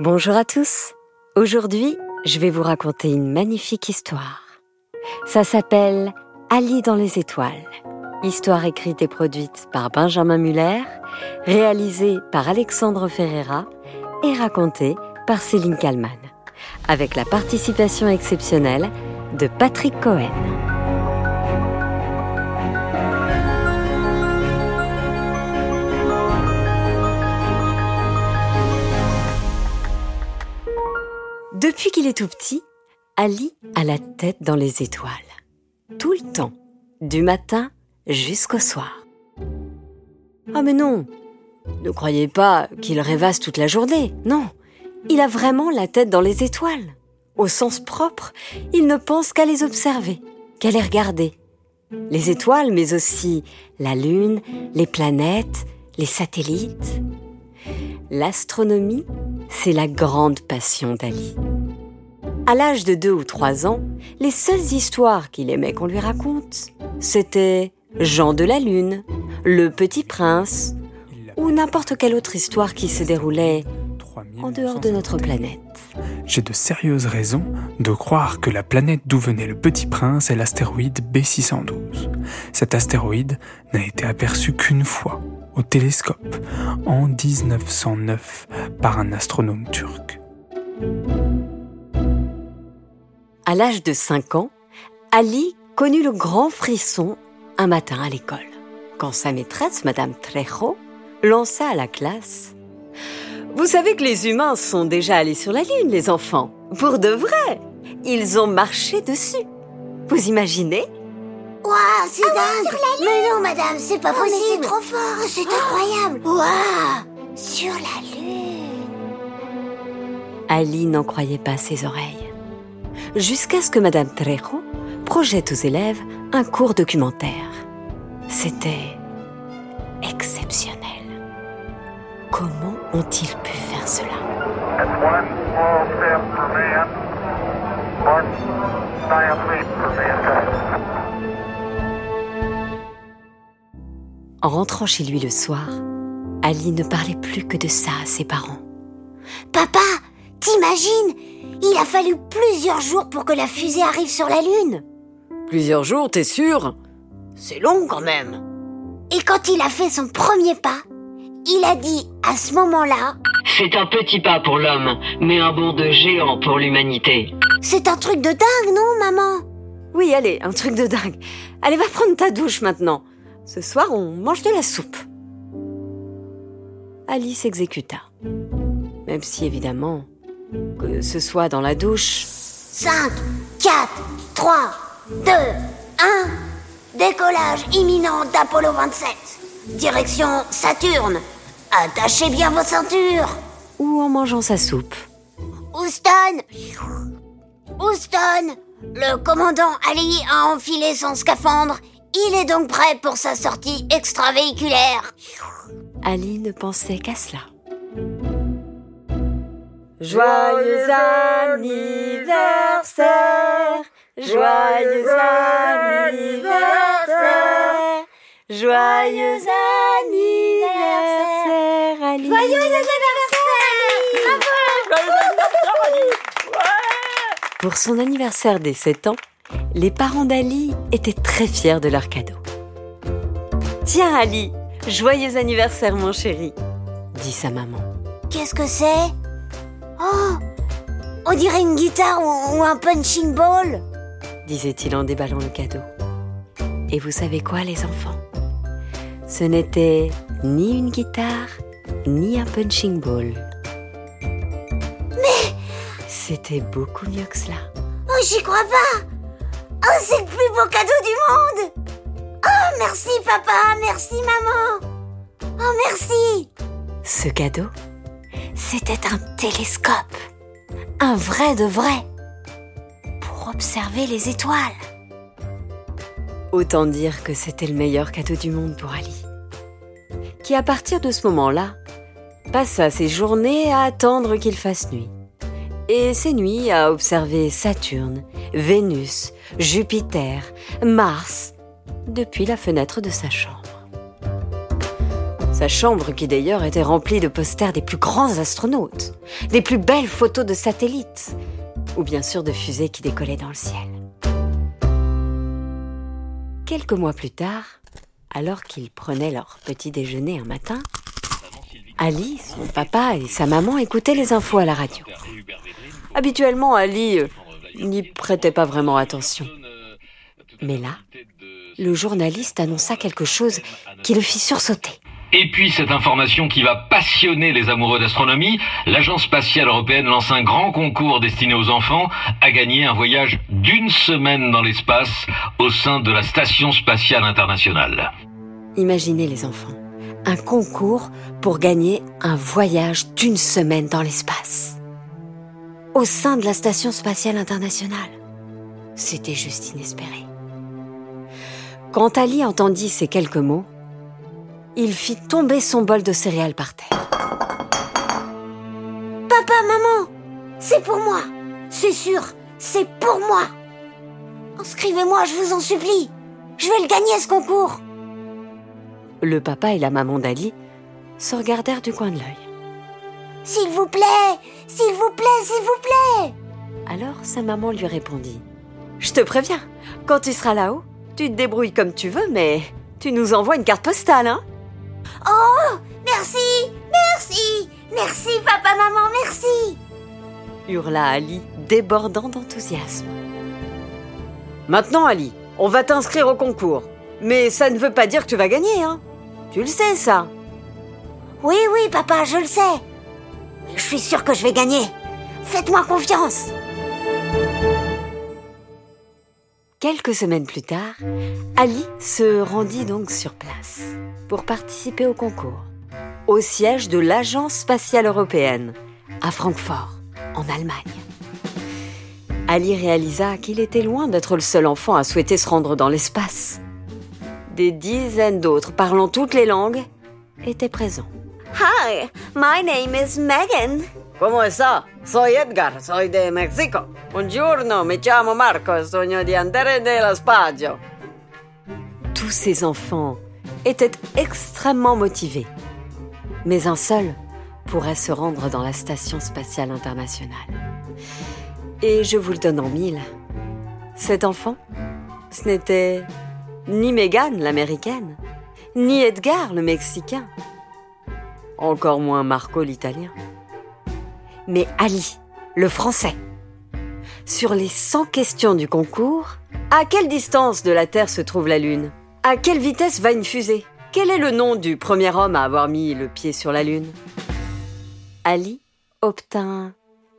Bonjour à tous. Aujourd'hui, je vais vous raconter une magnifique histoire. Ça s'appelle Ali dans les étoiles. Histoire écrite et produite par Benjamin Muller, réalisée par Alexandre Ferreira et racontée par Céline Kallmann, avec la participation exceptionnelle de Patrick Cohen. Depuis qu'il est tout petit, Ali a la tête dans les étoiles. Tout le temps, du matin jusqu'au soir. Ah mais non, ne croyez pas qu'il rêvasse toute la journée, non. Il a vraiment la tête dans les étoiles. Au sens propre, il ne pense qu'à les observer, qu'à les regarder. Les étoiles, mais aussi la Lune, les planètes, les satellites. L'astronomie, c'est la grande passion d'Ali. À l'âge de deux ou trois ans, les seules histoires qu'il aimait qu'on lui raconte, c'était Jean de la Lune, Le Petit Prince, ou n'importe quelle autre histoire qui se déroulait en dehors de notre planète. J'ai de sérieuses raisons de croire que la planète d'où venait le Petit Prince est l'astéroïde B612. Cet astéroïde n'a été aperçu qu'une fois au télescope en 1909 par un astronome turc. À l'âge de 5 ans, Ali connut le grand frisson un matin à l'école, quand sa maîtresse, Madame Trejo, lança à la classe Vous savez que les humains sont déjà allés sur la Lune, les enfants. Pour de vrai. Ils ont marché dessus. Vous imaginez? Waouh, c'est dingue. Mais non, madame, c'est pas possible C'est trop fort, c'est incroyable. Waouh Sur la Lune. Ali n'en croyait pas ses oreilles jusqu'à ce que Madame Trejo projette aux élèves un cours documentaire. C'était exceptionnel. Comment ont-ils pu faire cela? En rentrant chez lui le soir, Ali ne parlait plus que de ça à ses parents. Papa, t'imagines il a fallu plusieurs jours pour que la fusée arrive sur la Lune. Plusieurs jours, t'es sûr? C'est long quand même. Et quand il a fait son premier pas, il a dit à ce moment-là C'est un petit pas pour l'homme, mais un bond de géant pour l'humanité. C'est un truc de dingue, non, maman? Oui, allez, un truc de dingue. Allez, va prendre ta douche maintenant. Ce soir, on mange de la soupe. Alice exécuta. Même si, évidemment, que ce soit dans la douche. 5, 4, 3, 2, 1. Décollage imminent d'Apollo 27. Direction Saturne. Attachez bien vos ceintures. Ou en mangeant sa soupe. Houston Houston Le commandant Ali a enfilé son scaphandre. Il est donc prêt pour sa sortie extravéhiculaire. Ali ne pensait qu'à cela. Joyeux anniversaire, joyeux anniversaire, joyeux anniversaire, Ali. Joyeux anniversaire. Pour son anniversaire des 7 ans, les parents d'Ali étaient très fiers de leur cadeau. Tiens Ali, joyeux anniversaire mon chéri, dit sa maman. Qu'est-ce que c'est? Oh On dirait une guitare ou, un punching ball. Disait-il en déballant le cadeau. Et vous savez quoi les enfants? Ce n'était ni une guitare, ni un punching ball. Mais C'était beaucoup mieux que cela. Oh, j'y crois pas. Oh, c'est le plus beau cadeau du monde. Oh, merci papa, merci maman. Oh, merci. Ce cadeau? C'était un télescope. Un vrai de vrai. Pour observer les étoiles. Autant dire que c'était le meilleur cadeau du monde pour Ali. Qui à partir de ce moment-là, passa ses journées à attendre qu'il fasse nuit. Et ses nuits à observer Saturne, Vénus, Jupiter, Mars, depuis la fenêtre de sa chambre. Sa chambre, qui d'ailleurs était remplie de posters des plus grands astronautes, des plus belles photos de satellites, ou bien sûr de fusées qui décollaient dans le ciel. Quelques mois plus tard, alors qu'ils prenaient leur petit déjeuner un matin, Ali, son papa et sa maman écoutaient les infos à la radio. Habituellement, Ali euh, n'y prêtait pas vraiment attention. Mais là, le journaliste annonça quelque chose qui le fit sursauter. Et puis cette information qui va passionner les amoureux d'astronomie, l'Agence spatiale européenne lance un grand concours destiné aux enfants à gagner un voyage d'une semaine dans l'espace au sein de la Station spatiale internationale. Imaginez les enfants, un concours pour gagner un voyage d'une semaine dans l'espace. Au sein de la Station spatiale internationale. C'était juste inespéré. Quand Ali entendit ces quelques mots, il fit tomber son bol de céréales par terre. Papa, maman, c'est pour moi. C'est sûr, c'est pour moi. Inscrivez-moi, je vous en supplie. Je vais le gagner ce concours. Le papa et la maman d'Ali se regardèrent du coin de l'œil. S'il vous plaît, s'il vous plaît, s'il vous plaît. Alors sa maman lui répondit Je te préviens, quand tu seras là-haut, tu te débrouilles comme tu veux, mais tu nous envoies une carte postale, hein? Oh, merci, merci, merci papa, maman, merci. hurla Ali, débordant d'enthousiasme. Maintenant, Ali, on va t'inscrire au concours. Mais ça ne veut pas dire que tu vas gagner, hein Tu le sais, ça Oui, oui, papa, je le sais. Je suis sûre que je vais gagner. Faites-moi confiance. Quelques semaines plus tard, Ali se rendit donc sur place pour participer au concours, au siège de l'Agence spatiale européenne, à Francfort, en Allemagne. Ali réalisa qu'il était loin d'être le seul enfant à souhaiter se rendre dans l'espace. Des dizaines d'autres parlant toutes les langues étaient présents. Hi, my name is Megan. ¿Cómo está? Soy Edgar, soy de México. Buongiorno, mi chiamo Marco e sogno di andare nello spazio. Tous ces enfants étaient extrêmement motivés. Mais un seul pourrait se rendre dans la Station spatiale internationale. Et je vous le donne en mille. Cet enfant, ce n'était ni Megan l'américaine, ni Edgar le mexicain, encore moins Marco l'italien, mais Ali, le français. Sur les 100 questions du concours, à quelle distance de la Terre se trouve la Lune? À quelle vitesse va une fusée? Quel est le nom du premier homme à avoir mis le pied sur la Lune? Ali obtint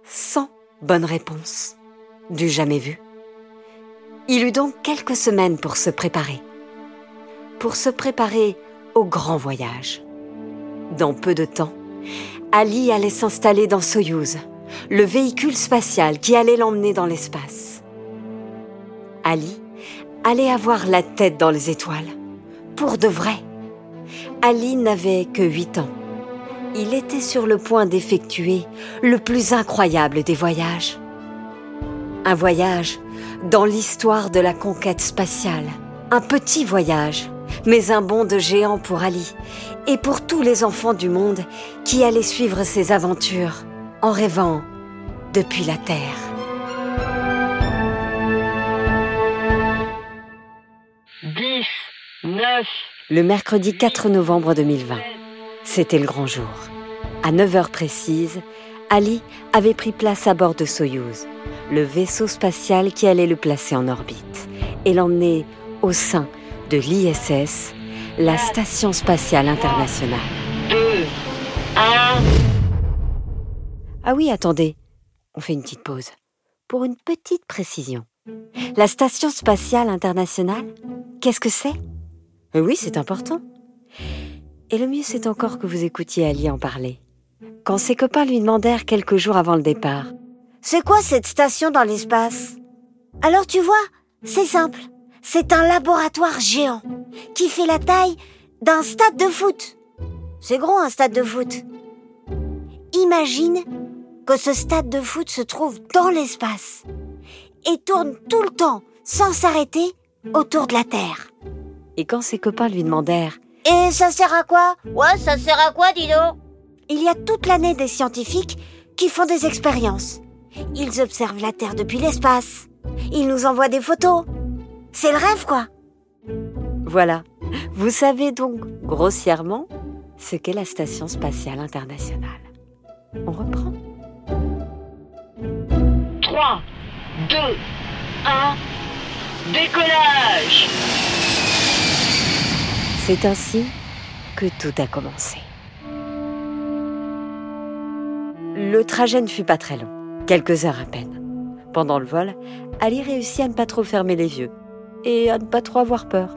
100 bonnes réponses. Du jamais vu. Il eut donc quelques semaines pour se préparer. Pour se préparer au grand voyage. Dans peu de temps, Ali allait s'installer dans Soyouz, le véhicule spatial qui allait l'emmener dans l'espace. Ali allait avoir la tête dans les étoiles, pour de vrai. Ali n'avait que 8 ans. Il était sur le point d'effectuer le plus incroyable des voyages. Un voyage dans l'histoire de la conquête spatiale. Un petit voyage, mais un bond de géant pour Ali et pour tous les enfants du monde qui allaient suivre ses aventures en rêvant depuis la Terre. Dix, neuf, Le mercredi 4 novembre 2020, c'était le grand jour. À 9 heures précises, Ali avait pris place à bord de Soyouz, le vaisseau spatial qui allait le placer en orbite et l'emmener au sein de l'ISS, la Station spatiale internationale. Ah oui, attendez, on fait une petite pause. Pour une petite précision. La Station spatiale internationale, qu'est-ce que c'est? Oui, c'est important. Et le mieux, c'est encore que vous écoutiez Ali en parler. Quand ses copains lui demandèrent quelques jours avant le départ C'est quoi cette station dans l'espace? Alors tu vois, c'est simple. C'est un laboratoire géant qui fait la taille d'un stade de foot. C'est gros un stade de foot. Imagine que ce stade de foot se trouve dans l'espace et tourne tout le temps, sans s'arrêter, autour de la Terre. Et quand ses copains lui demandèrent Et ça sert à quoi? Ouais, ça sert à quoi, Dino Il y a toute l'année des scientifiques qui font des expériences. Ils observent la Terre depuis l'espace. Ils nous envoient des photos. C'est le rêve, quoi. Voilà. Vous savez donc grossièrement ce qu'est la Station spatiale internationale. On reprend 3, 2, 1, décollage C'est ainsi que tout a commencé. Le trajet ne fut pas très long, quelques heures à peine. Pendant le vol, Ali réussit à ne pas trop fermer les yeux et à ne pas trop avoir peur.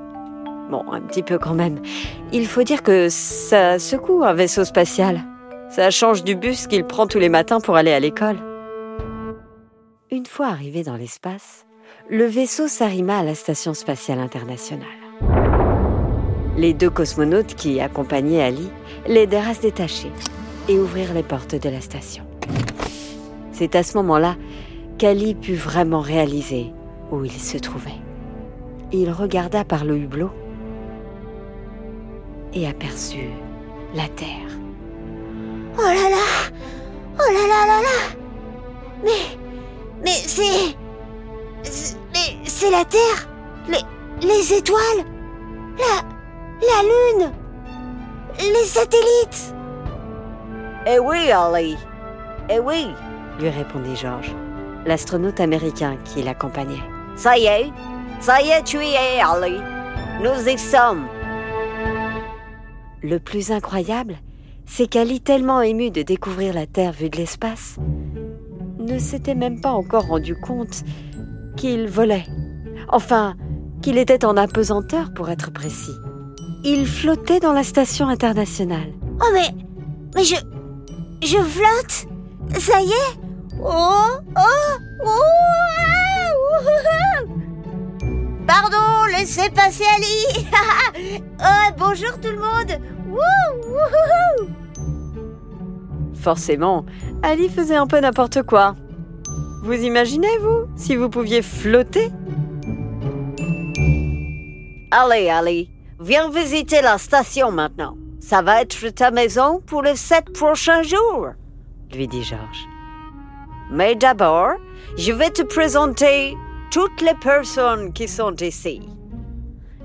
Bon, un petit peu quand même. Il faut dire que ça secoue un vaisseau spatial. Ça change du bus qu'il prend tous les matins pour aller à l'école. Une fois arrivé dans l'espace, le vaisseau s'arrima à la Station spatiale internationale. Les deux cosmonautes qui accompagnaient Ali l'aidèrent à se détacher et ouvrir les portes de la station. C'est à ce moment-là qu'Ali put vraiment réaliser où il se trouvait. Il regarda par le hublot et aperçut la Terre. Oh là là Oh là là là là Mais... Mais c'est... Mais c'est la Terre Les... Les étoiles La... La Lune Les satellites Eh oui, Ali. Eh oui. lui répondit Georges, l'astronaute américain qui l'accompagnait. Ça y est. Ça y est, tu y es, Ali. Nous y sommes. Le plus incroyable, c'est qu'Ali, tellement ému de découvrir la Terre vue de l'espace, ne s'était même pas encore rendu compte qu'il volait. Enfin, qu'il était en apesanteur pour être précis. Il flottait dans la station internationale. Oh mais... Mais je... Je flotte? Ça y est? Oh Oh Oh ouh. Pardon, laissez passer Ali Oh, bonjour tout le monde Wouh. Forcément, Ali faisait un peu n'importe quoi. Vous imaginez, vous, si vous pouviez flotter? Allez, Ali. Viens visiter la station maintenant. Ça va être ta maison pour les sept prochains jours. lui dit Georges. Mais d'abord, je vais te présenter toutes les personnes qui sont ici.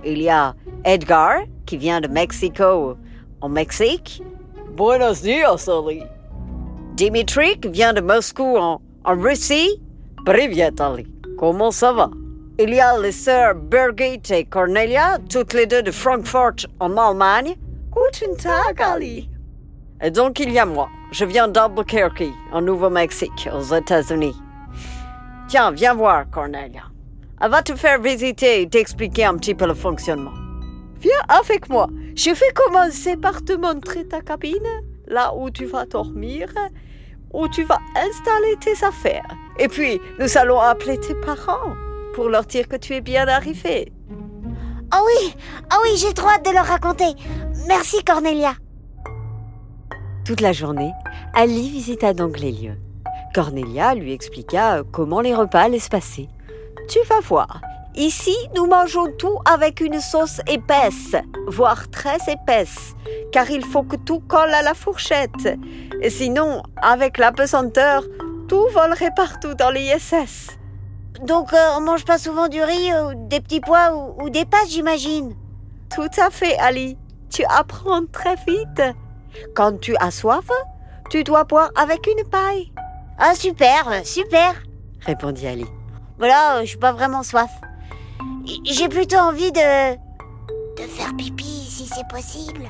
Il y a Edgar, qui vient de Mexico, au Mexique? Buenos dias, Ali. Dimitri, qui vient de Moscou, en, Russie? Privet, Ali. Comment ça va? Il y a les sœurs Birgit et Cornelia, toutes les deux de Francfort, en Allemagne. Guten Tag, Ali. Et donc, il y a moi. Je viens d'Albuquerque, au Nouveau-Mexique, aux États-Unis. Tiens, viens voir, Cornelia. Elle va te faire visiter et t'expliquer un petit peu le fonctionnement. Viens avec moi. Je vais commencer par te montrer ta cabine, là où tu vas dormir, où tu vas installer tes affaires. Et puis, nous allons appeler tes parents pour leur dire que tu es bien arrivé. Oh oui Oh oui, j'ai trop hâte de leur raconter Merci Cornelia Toute la journée, Ali visita donc les lieux. Cornelia lui expliqua euh, comment les repas allaient se passer. Tu vas voir. Ici, nous mangeons tout avec une sauce épaisse, voire très épaisse, car il faut que tout colle à la fourchette. Et sinon, avec la pesanteur, tout volerait partout dans l'ISS. Donc euh, on mange pas souvent du riz, euh, des petits pois ou, ou des pâtes, j'imagine Tout à fait, Ali. Tu apprends très vite. Quand tu as soif, tu dois boire avec une paille. Ah super, super répondit Ali. Voilà, euh, je suis pas vraiment soif. J'ai plutôt envie de... De faire pipi, si c'est possible.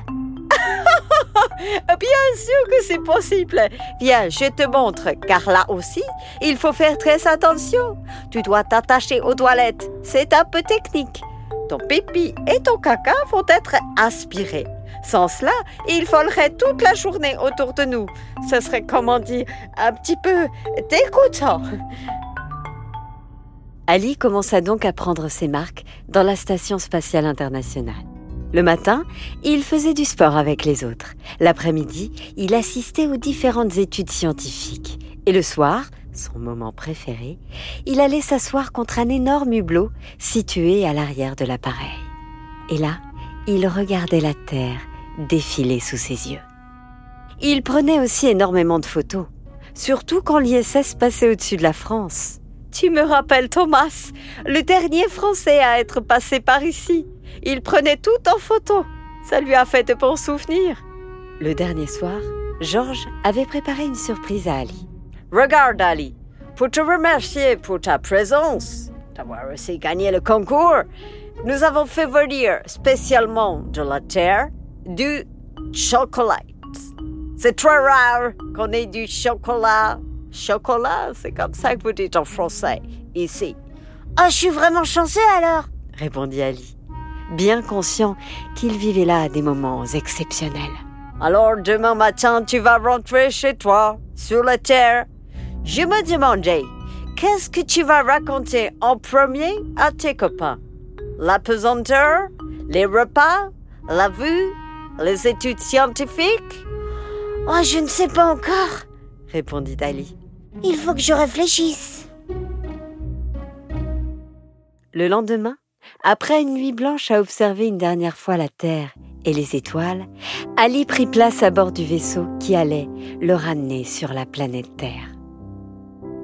Bien sûr que c'est possible. Viens, je te montre, car là aussi, il faut faire très attention. Tu dois t'attacher aux toilettes. C'est un peu technique. Ton pipi et ton caca vont être aspirés. Sans cela, il volerait toute la journée autour de nous. Ce serait, comment dire, un petit peu dégoûtant. Ali commença donc à prendre ses marques dans la Station spatiale internationale. Le matin, il faisait du sport avec les autres. L'après-midi, il assistait aux différentes études scientifiques. Et le soir, son moment préféré, il allait s'asseoir contre un énorme hublot situé à l'arrière de l'appareil. Et là, il regardait la Terre défiler sous ses yeux. Il prenait aussi énormément de photos, surtout quand l'ISS passait au-dessus de la France. Tu me rappelles Thomas, le dernier Français à être passé par ici. Il prenait tout en photo. Ça lui a fait de bons souvenirs. Le dernier soir, Georges avait préparé une surprise à Ali. Regarde, Ali, pour te remercier pour ta présence, d'avoir aussi gagné le concours, nous avons fait venir spécialement de la terre du chocolat. C'est très rare qu'on ait du chocolat. Chocolat, c'est comme ça que vous dites en français, ici. Oh, je suis vraiment chanceux alors répondit Ali, bien conscient qu'il vivait là des moments exceptionnels. Alors demain matin, tu vas rentrer chez toi, sur la terre. Je me demandais, qu'est-ce que tu vas raconter en premier à tes copains? La pesanteur? Les repas? La vue? Les études scientifiques Oh, je ne sais pas encore, répondit Ali. Il faut que je réfléchisse. Le lendemain, après une nuit blanche à observer une dernière fois la Terre et les étoiles, Ali prit place à bord du vaisseau qui allait le ramener sur la planète Terre.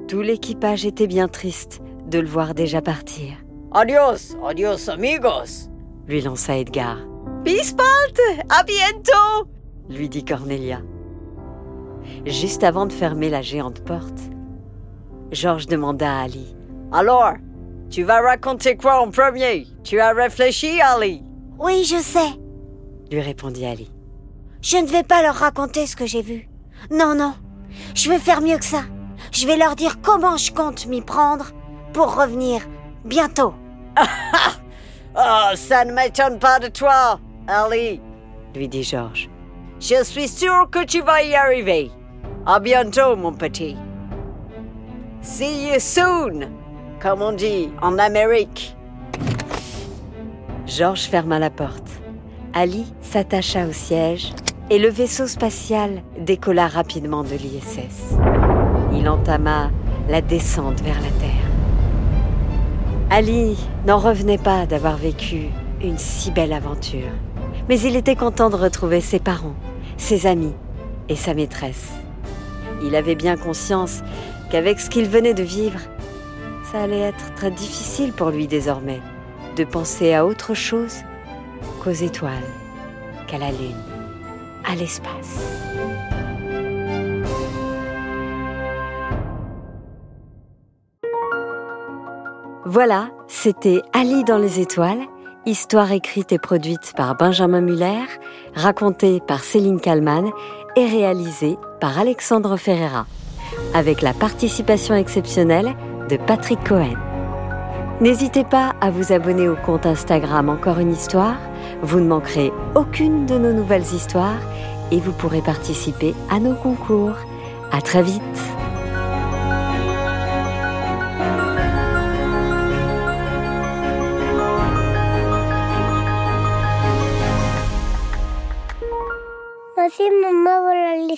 Tout l'équipage était bien triste de le voir déjà partir. Adios, adios amigos, lui lança Edgar. Bis bald, à bientôt, lui dit Cornelia. Juste avant de fermer la géante porte, Georges demanda à Ali. Alors, tu vas raconter quoi en premier? Tu as réfléchi, Ali? Oui, je sais, lui répondit Ali. Je ne vais pas leur raconter ce que j'ai vu. Non, non, je vais faire mieux que ça. Je vais leur dire comment je compte m'y prendre pour revenir bientôt. oh, ça ne m'étonne pas de toi, Ali, lui dit Georges. Je suis sûr que tu vas y arriver. À bientôt, mon petit. See you soon, comme on dit en Amérique. Georges ferma la porte. Ali s'attacha au siège et le vaisseau spatial décolla rapidement de l'ISS. Il entama la descente vers la Terre. Ali n'en revenait pas d'avoir vécu une si belle aventure, mais il était content de retrouver ses parents, ses amis et sa maîtresse. Il avait bien conscience qu'avec ce qu'il venait de vivre, ça allait être très difficile pour lui désormais de penser à autre chose qu'aux étoiles, qu'à la Lune, à l'espace. Voilà, c'était Ali dans les étoiles, histoire écrite et produite par Benjamin Muller, racontée par Céline Kallmann et réalisée par Alexandre Ferreira, avec la participation exceptionnelle de Patrick Cohen. N'hésitez pas à vous abonner au compte Instagram Encore une histoire, vous ne manquerez aucune de nos nouvelles histoires et vous pourrez participer à nos concours. À très vite!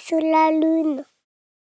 Sur la lune.